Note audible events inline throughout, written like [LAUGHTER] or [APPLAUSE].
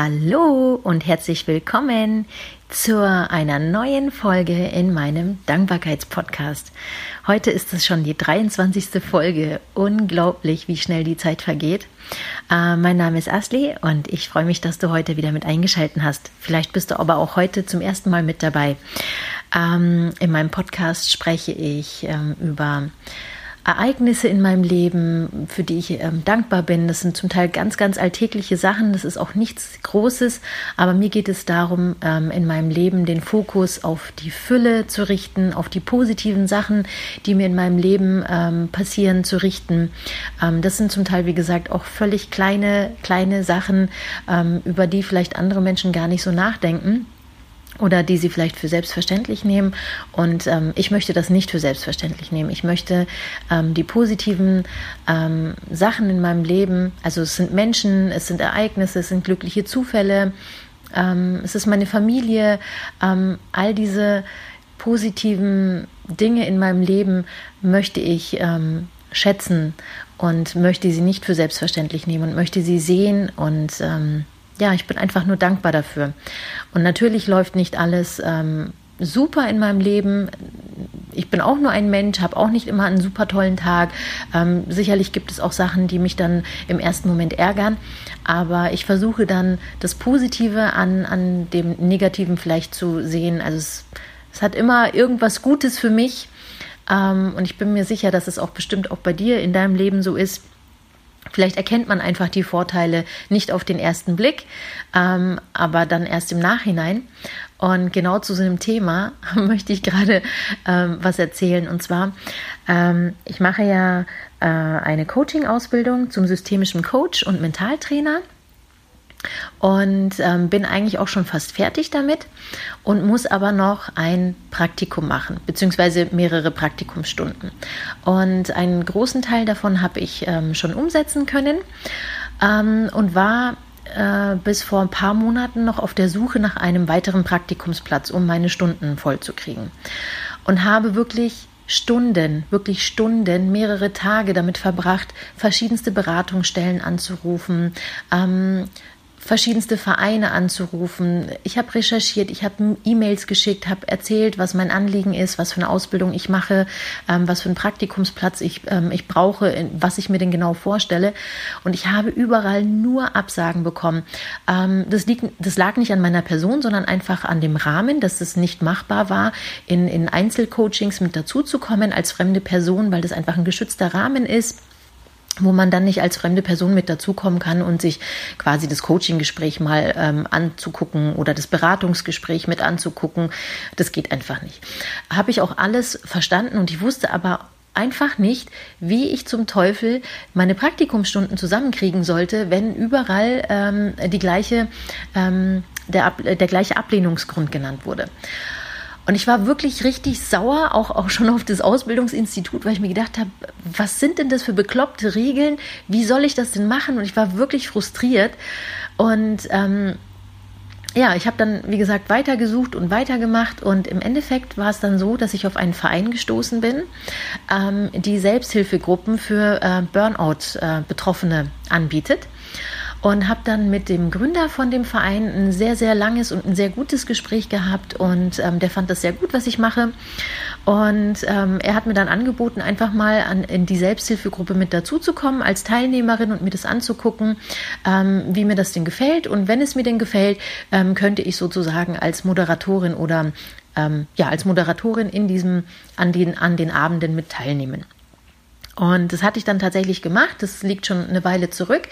Hallo und herzlich willkommen zu einer neuen Folge in meinem Dankbarkeitspodcast. Heute ist es schon die 23. Folge. Unglaublich, wie schnell die Zeit vergeht. Äh, mein Name ist Asli und ich freue mich, dass du heute wieder mit eingeschalten hast. Vielleicht bist du aber auch heute zum ersten Mal mit dabei. Ähm, in meinem Podcast spreche ich ähm, über Ereignisse in meinem Leben, für die ich ähm, dankbar bin. Das sind zum Teil ganz, ganz alltägliche Sachen. Das ist auch nichts Großes. Aber mir geht es darum, ähm, in meinem Leben den Fokus auf die Fülle zu richten, auf die positiven Sachen, die mir in meinem Leben ähm, passieren, zu richten. Ähm, das sind zum Teil, wie gesagt, auch völlig kleine, kleine Sachen, ähm, über die vielleicht andere Menschen gar nicht so nachdenken oder die sie vielleicht für selbstverständlich nehmen. Und ähm, ich möchte das nicht für selbstverständlich nehmen. Ich möchte ähm, die positiven ähm, Sachen in meinem Leben, also es sind Menschen, es sind Ereignisse, es sind glückliche Zufälle, ähm, es ist meine Familie, ähm, all diese positiven Dinge in meinem Leben möchte ich ähm, schätzen und möchte sie nicht für selbstverständlich nehmen und möchte sie sehen und ja, ich bin einfach nur dankbar dafür. Und natürlich läuft nicht alles ähm, super in meinem Leben. Ich bin auch nur ein Mensch, habe auch nicht immer einen super tollen Tag. Ähm, sicherlich gibt es auch Sachen, die mich dann im ersten Moment ärgern. Aber ich versuche dann das Positive an, an dem Negativen vielleicht zu sehen. Also es, es hat immer irgendwas Gutes für mich. Ähm, und ich bin mir sicher, dass es auch bestimmt auch bei dir in deinem Leben so ist Vielleicht erkennt man einfach die Vorteile nicht auf den ersten Blick, ähm, aber dann erst im Nachhinein. Und genau zu so einem Thema [LAUGHS] möchte ich gerade ähm, was erzählen. Und zwar, ähm, ich mache ja äh, eine Coaching-Ausbildung zum systemischen Coach und Mentaltrainer und ähm, bin eigentlich auch schon fast fertig damit und muss aber noch ein Praktikum machen, beziehungsweise mehrere Praktikumsstunden. Und einen großen Teil davon habe ich ähm, schon umsetzen können ähm, und war äh, bis vor ein paar Monaten noch auf der Suche nach einem weiteren Praktikumsplatz, um meine Stunden voll zu kriegen. Und habe wirklich Stunden, wirklich Stunden, mehrere Tage damit verbracht, verschiedenste Beratungsstellen anzurufen, ähm, verschiedenste Vereine anzurufen. Ich habe recherchiert, ich habe E-Mails geschickt, habe erzählt, was mein Anliegen ist, was für eine Ausbildung ich mache, ähm, was für einen Praktikumsplatz ich, ähm, ich brauche, was ich mir denn genau vorstelle. Und ich habe überall nur Absagen bekommen. Ähm, das, liegt, das lag nicht an meiner Person, sondern einfach an dem Rahmen, dass es nicht machbar war, in, in Einzelcoachings mit dazuzukommen als fremde Person, weil das einfach ein geschützter Rahmen ist wo man dann nicht als fremde Person mit dazukommen kann und sich quasi das Coaching-Gespräch mal ähm, anzugucken oder das Beratungsgespräch mit anzugucken. Das geht einfach nicht. Habe ich auch alles verstanden und ich wusste aber einfach nicht, wie ich zum Teufel meine Praktikumsstunden zusammenkriegen sollte, wenn überall ähm, die gleiche, ähm, der, der gleiche Ablehnungsgrund genannt wurde. Und ich war wirklich richtig sauer, auch, auch schon auf das Ausbildungsinstitut, weil ich mir gedacht habe, was sind denn das für bekloppte Regeln? Wie soll ich das denn machen? Und ich war wirklich frustriert. Und ähm, ja, ich habe dann, wie gesagt, weitergesucht und weitergemacht und im Endeffekt war es dann so, dass ich auf einen Verein gestoßen bin, ähm, die Selbsthilfegruppen für äh, Burnout-Betroffene äh, anbietet und habe dann mit dem Gründer von dem Verein ein sehr, sehr langes und ein sehr gutes Gespräch gehabt und ähm, der fand das sehr gut, was ich mache. Und ähm, er hat mir dann angeboten, einfach mal an, in die Selbsthilfegruppe mit dazuzukommen als Teilnehmerin und mir das anzugucken, ähm, wie mir das denn gefällt. Und wenn es mir denn gefällt, ähm, könnte ich sozusagen als Moderatorin oder ähm, ja, als Moderatorin in diesem, an den, an den Abenden mit teilnehmen. Und das hatte ich dann tatsächlich gemacht. Das liegt schon eine Weile zurück.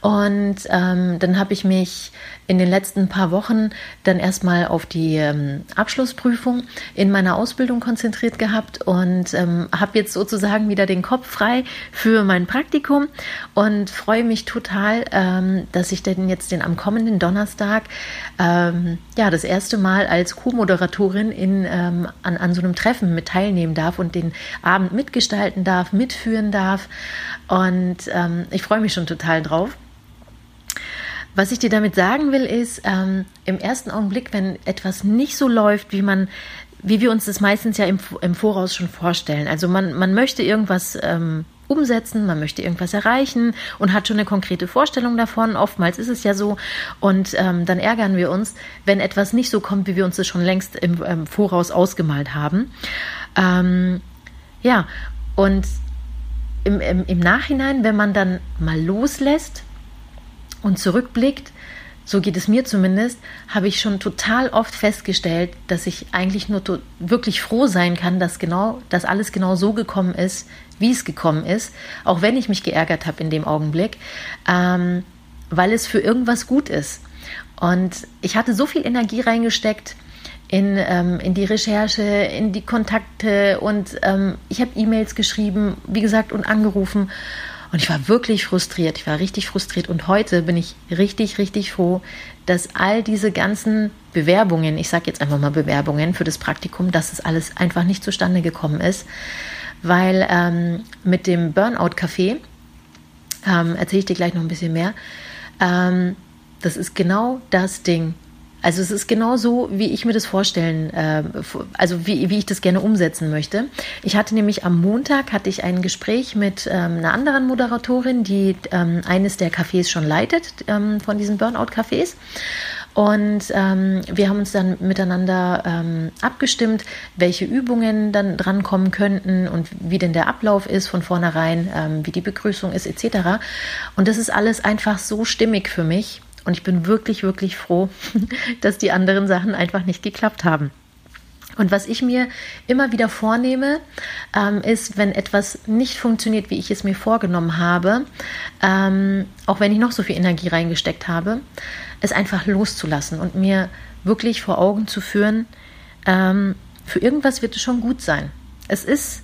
Und ähm, dann habe ich mich in den letzten paar Wochen dann erstmal auf die ähm, Abschlussprüfung in meiner Ausbildung konzentriert gehabt und ähm, habe jetzt sozusagen wieder den Kopf frei für mein Praktikum und freue mich total, ähm, dass ich denn jetzt den am kommenden Donnerstag ähm, ja das erste Mal als Co-Moderatorin in ähm, an, an so einem Treffen mit teilnehmen darf und den Abend mitgestalten darf, mitführen darf und ähm, ich freue mich schon total drauf. Was ich dir damit sagen will, ist, ähm, im ersten Augenblick, wenn etwas nicht so läuft, wie man, wie wir uns das meistens ja im, im Voraus schon vorstellen. Also man, man möchte irgendwas ähm, umsetzen, man möchte irgendwas erreichen und hat schon eine konkrete Vorstellung davon. Oftmals ist es ja so. Und ähm, dann ärgern wir uns, wenn etwas nicht so kommt, wie wir uns das schon längst im, im ähm, Voraus ausgemalt haben. Ähm, ja, und im, im, im Nachhinein, wenn man dann mal loslässt und zurückblickt, so geht es mir zumindest, habe ich schon total oft festgestellt, dass ich eigentlich nur wirklich froh sein kann, dass genau, dass alles genau so gekommen ist, wie es gekommen ist, auch wenn ich mich geärgert habe in dem Augenblick, ähm, weil es für irgendwas gut ist. Und ich hatte so viel Energie reingesteckt in, ähm, in die Recherche, in die Kontakte und ähm, ich habe E-Mails geschrieben, wie gesagt, und angerufen. Und ich war wirklich frustriert. Ich war richtig frustriert. Und heute bin ich richtig, richtig froh, dass all diese ganzen Bewerbungen, ich sage jetzt einfach mal Bewerbungen für das Praktikum, dass es alles einfach nicht zustande gekommen ist. Weil ähm, mit dem Burnout-Café, ähm, erzähle ich dir gleich noch ein bisschen mehr, ähm, das ist genau das Ding. Also es ist genau so, wie ich mir das vorstellen, äh, also wie, wie ich das gerne umsetzen möchte. Ich hatte nämlich am Montag hatte ich ein Gespräch mit ähm, einer anderen Moderatorin, die ähm, eines der Cafés schon leitet, ähm, von diesen Burnout-Cafés. Und ähm, wir haben uns dann miteinander ähm, abgestimmt, welche Übungen dann drankommen könnten und wie denn der Ablauf ist von vornherein, ähm, wie die Begrüßung ist etc. Und das ist alles einfach so stimmig für mich. Und ich bin wirklich, wirklich froh, [LAUGHS] dass die anderen Sachen einfach nicht geklappt haben. Und was ich mir immer wieder vornehme, ähm, ist, wenn etwas nicht funktioniert, wie ich es mir vorgenommen habe, ähm, auch wenn ich noch so viel Energie reingesteckt habe, es einfach loszulassen und mir wirklich vor Augen zu führen, ähm, für irgendwas wird es schon gut sein. Es ist,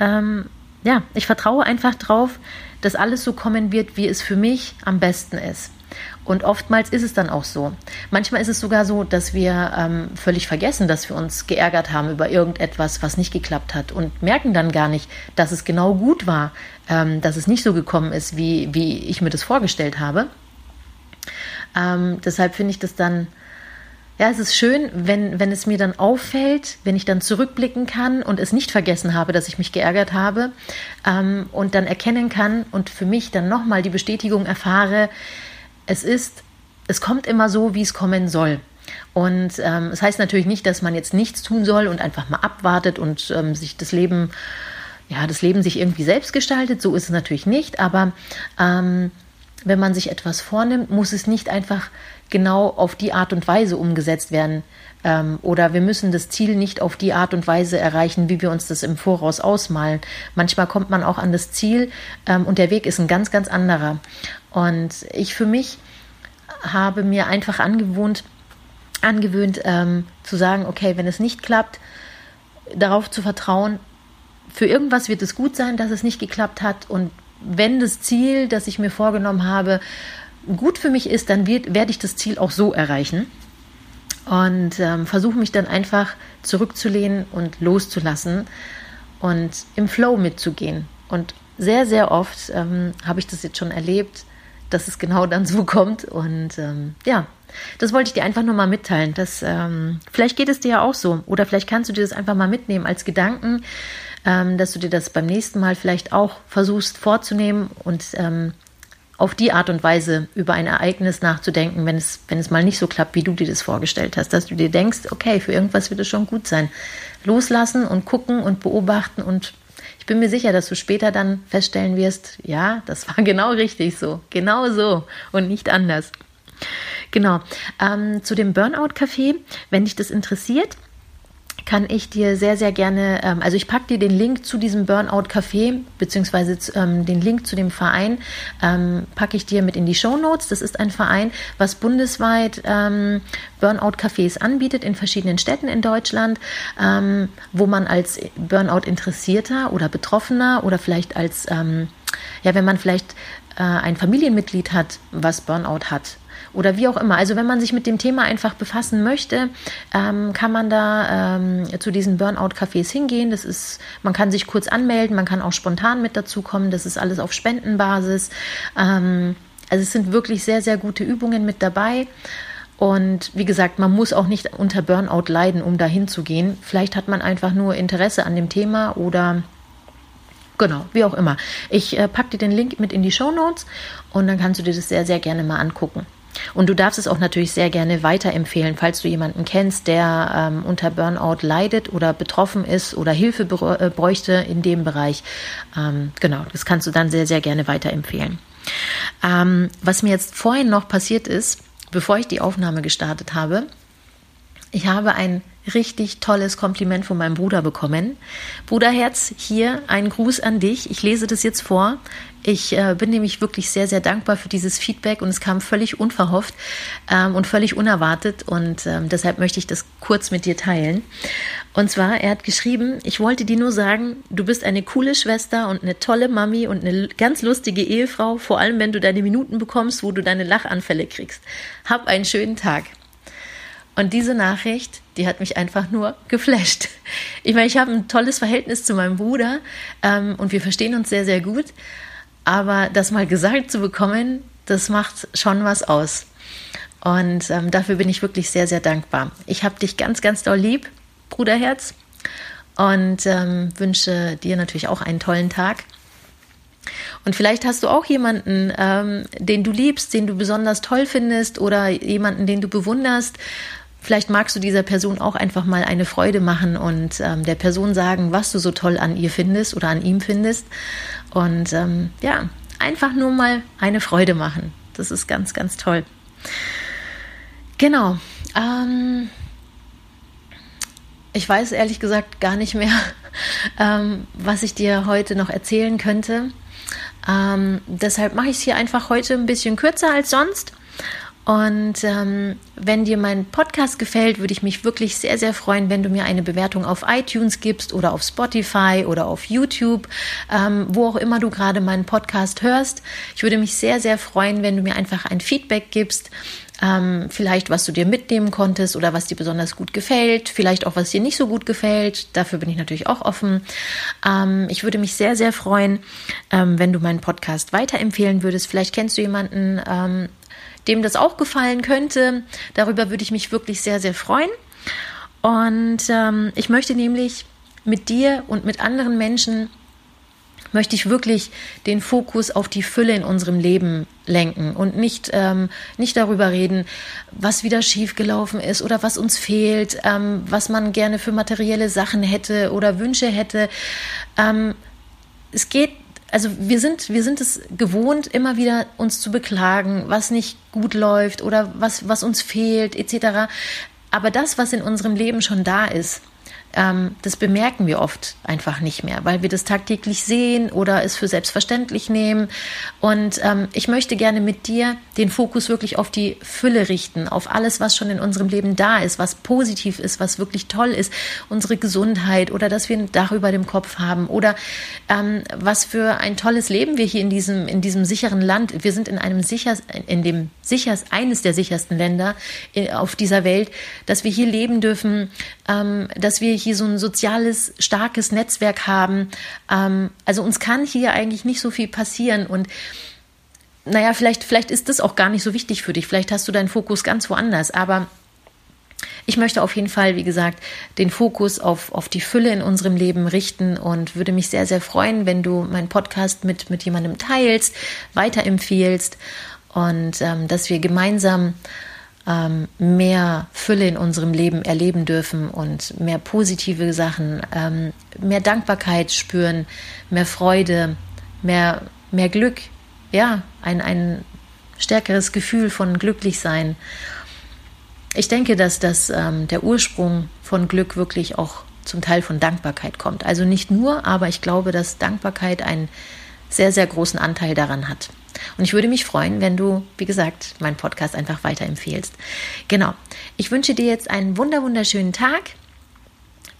ähm, ja, ich vertraue einfach drauf, dass alles so kommen wird, wie es für mich am besten ist. Und oftmals ist es dann auch so. Manchmal ist es sogar so, dass wir ähm, völlig vergessen, dass wir uns geärgert haben über irgendetwas, was nicht geklappt hat und merken dann gar nicht, dass es genau gut war, ähm, dass es nicht so gekommen ist, wie, wie ich mir das vorgestellt habe. Ähm, deshalb finde ich das dann, ja, es ist schön, wenn, wenn es mir dann auffällt, wenn ich dann zurückblicken kann und es nicht vergessen habe, dass ich mich geärgert habe ähm, und dann erkennen kann und für mich dann nochmal die Bestätigung erfahre, es ist, es kommt immer so, wie es kommen soll. Und ähm, es heißt natürlich nicht, dass man jetzt nichts tun soll und einfach mal abwartet und ähm, sich das Leben, ja, das Leben sich irgendwie selbst gestaltet. So ist es natürlich nicht. Aber ähm, wenn man sich etwas vornimmt, muss es nicht einfach genau auf die Art und Weise umgesetzt werden. Ähm, oder wir müssen das Ziel nicht auf die Art und Weise erreichen, wie wir uns das im Voraus ausmalen. Manchmal kommt man auch an das Ziel ähm, und der Weg ist ein ganz, ganz anderer. Und ich für mich habe mir einfach angewohnt, angewöhnt ähm, zu sagen, okay, wenn es nicht klappt, darauf zu vertrauen, für irgendwas wird es gut sein, dass es nicht geklappt hat. Und wenn das Ziel, das ich mir vorgenommen habe, gut für mich ist, dann wird, werde ich das Ziel auch so erreichen. Und ähm, versuche mich dann einfach zurückzulehnen und loszulassen und im Flow mitzugehen. Und sehr, sehr oft ähm, habe ich das jetzt schon erlebt, dass es genau dann so kommt. Und ähm, ja, das wollte ich dir einfach nur mal mitteilen. Dass, ähm, vielleicht geht es dir ja auch so. Oder vielleicht kannst du dir das einfach mal mitnehmen als Gedanken, ähm, dass du dir das beim nächsten Mal vielleicht auch versuchst vorzunehmen und ähm, auf die Art und Weise über ein Ereignis nachzudenken, wenn es, wenn es mal nicht so klappt, wie du dir das vorgestellt hast. Dass du dir denkst, okay, für irgendwas wird es schon gut sein. Loslassen und gucken und beobachten und bin mir sicher, dass du später dann feststellen wirst, ja, das war [LAUGHS] genau richtig so, genau so und nicht anders. Genau. Ähm, zu dem Burnout-Café, wenn dich das interessiert, kann ich dir sehr, sehr gerne, ähm, also ich packe dir den Link zu diesem Burnout-Café, beziehungsweise ähm, den Link zu dem Verein, ähm, packe ich dir mit in die Show Notes. Das ist ein Verein, was bundesweit ähm, Burnout-Cafés anbietet in verschiedenen Städten in Deutschland, ähm, wo man als Burnout-Interessierter oder Betroffener oder vielleicht als, ähm, ja, wenn man vielleicht äh, ein Familienmitglied hat, was Burnout hat, oder wie auch immer. Also wenn man sich mit dem Thema einfach befassen möchte, ähm, kann man da ähm, zu diesen Burnout-Cafés hingehen. Das ist, man kann sich kurz anmelden, man kann auch spontan mit dazu kommen. Das ist alles auf Spendenbasis. Ähm, also es sind wirklich sehr, sehr gute Übungen mit dabei. Und wie gesagt, man muss auch nicht unter Burnout leiden, um dahin zu gehen. Vielleicht hat man einfach nur Interesse an dem Thema oder Genau, wie auch immer. Ich äh, packe dir den Link mit in die Show Notes und dann kannst du dir das sehr, sehr gerne mal angucken. Und du darfst es auch natürlich sehr gerne weiterempfehlen, falls du jemanden kennst, der ähm, unter Burnout leidet oder betroffen ist oder Hilfe äh, bräuchte in dem Bereich. Ähm, genau, das kannst du dann sehr, sehr gerne weiterempfehlen. Ähm, was mir jetzt vorhin noch passiert ist, bevor ich die Aufnahme gestartet habe, ich habe ein richtig tolles Kompliment von meinem Bruder bekommen. Bruderherz, hier ein Gruß an dich. Ich lese das jetzt vor. Ich äh, bin nämlich wirklich sehr, sehr dankbar für dieses Feedback und es kam völlig unverhofft ähm, und völlig unerwartet und ähm, deshalb möchte ich das kurz mit dir teilen. Und zwar, er hat geschrieben, ich wollte dir nur sagen, du bist eine coole Schwester und eine tolle Mami und eine ganz lustige Ehefrau, vor allem wenn du deine Minuten bekommst, wo du deine Lachanfälle kriegst. Hab einen schönen Tag. Und diese Nachricht, die hat mich einfach nur geflasht. Ich meine, ich habe ein tolles Verhältnis zu meinem Bruder ähm, und wir verstehen uns sehr, sehr gut. Aber das mal gesagt zu bekommen, das macht schon was aus. Und ähm, dafür bin ich wirklich sehr, sehr dankbar. Ich habe dich ganz, ganz doll lieb, Bruderherz. Und ähm, wünsche dir natürlich auch einen tollen Tag. Und vielleicht hast du auch jemanden, ähm, den du liebst, den du besonders toll findest oder jemanden, den du bewunderst Vielleicht magst du dieser Person auch einfach mal eine Freude machen und ähm, der Person sagen, was du so toll an ihr findest oder an ihm findest. Und ähm, ja, einfach nur mal eine Freude machen. Das ist ganz, ganz toll. Genau. Ähm, ich weiß ehrlich gesagt gar nicht mehr, [LAUGHS] ähm, was ich dir heute noch erzählen könnte. Ähm, deshalb mache ich es hier einfach heute ein bisschen kürzer als sonst. Und ähm, wenn dir mein Podcast gefällt, würde ich mich wirklich sehr, sehr freuen, wenn du mir eine Bewertung auf iTunes gibst oder auf Spotify oder auf YouTube, ähm, wo auch immer du gerade meinen Podcast hörst. Ich würde mich sehr, sehr freuen, wenn du mir einfach ein Feedback gibst. Ähm, vielleicht, was du dir mitnehmen konntest oder was dir besonders gut gefällt, vielleicht auch, was dir nicht so gut gefällt. Dafür bin ich natürlich auch offen. Ähm, ich würde mich sehr, sehr freuen, ähm, wenn du meinen Podcast weiterempfehlen würdest. Vielleicht kennst du jemanden, ähm, dem das auch gefallen könnte. Darüber würde ich mich wirklich sehr, sehr freuen. Und ähm, ich möchte nämlich mit dir und mit anderen Menschen möchte ich wirklich den Fokus auf die Fülle in unserem Leben lenken und nicht, ähm, nicht darüber reden, was wieder schiefgelaufen ist oder was uns fehlt, ähm, was man gerne für materielle Sachen hätte oder Wünsche hätte. Ähm, es geht also wir sind, wir sind es gewohnt, immer wieder uns zu beklagen, was nicht gut läuft oder was, was uns fehlt, etc. Aber das, was in unserem Leben schon da ist, ähm, das bemerken wir oft einfach nicht mehr, weil wir das tagtäglich sehen oder es für selbstverständlich nehmen. Und ähm, ich möchte gerne mit dir den Fokus wirklich auf die Fülle richten, auf alles, was schon in unserem Leben da ist, was positiv ist, was wirklich toll ist, unsere Gesundheit oder dass wir ein Dach über dem Kopf haben oder ähm, was für ein tolles Leben wir hier in diesem, in diesem sicheren Land. Wir sind in einem sicher, in dem sicherst, eines der sichersten Länder äh, auf dieser Welt, dass wir hier leben dürfen, ähm, dass wir hier so ein soziales, starkes Netzwerk haben. Ähm, also uns kann hier eigentlich nicht so viel passieren und naja, vielleicht, vielleicht ist das auch gar nicht so wichtig für dich. Vielleicht hast du deinen Fokus ganz woanders. Aber ich möchte auf jeden Fall, wie gesagt, den Fokus auf, auf die Fülle in unserem Leben richten und würde mich sehr, sehr freuen, wenn du meinen Podcast mit, mit jemandem teilst, weiterempfiehlst und ähm, dass wir gemeinsam ähm, mehr Fülle in unserem Leben erleben dürfen und mehr positive Sachen, ähm, mehr Dankbarkeit spüren, mehr Freude, mehr, mehr Glück, ja, ein, ein stärkeres Gefühl von Glücklichsein. Ich denke, dass das, ähm, der Ursprung von Glück wirklich auch zum Teil von Dankbarkeit kommt. Also nicht nur, aber ich glaube, dass Dankbarkeit einen sehr, sehr großen Anteil daran hat. Und ich würde mich freuen, wenn du, wie gesagt, meinen Podcast einfach weiterempfehlst. Genau. Ich wünsche dir jetzt einen wunder wunderschönen Tag.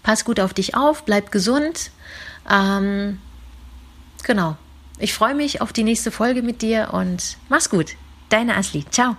Pass gut auf dich auf, bleib gesund. Ähm, genau. Ich freue mich auf die nächste Folge mit dir und mach's gut. Deine Asli. Ciao.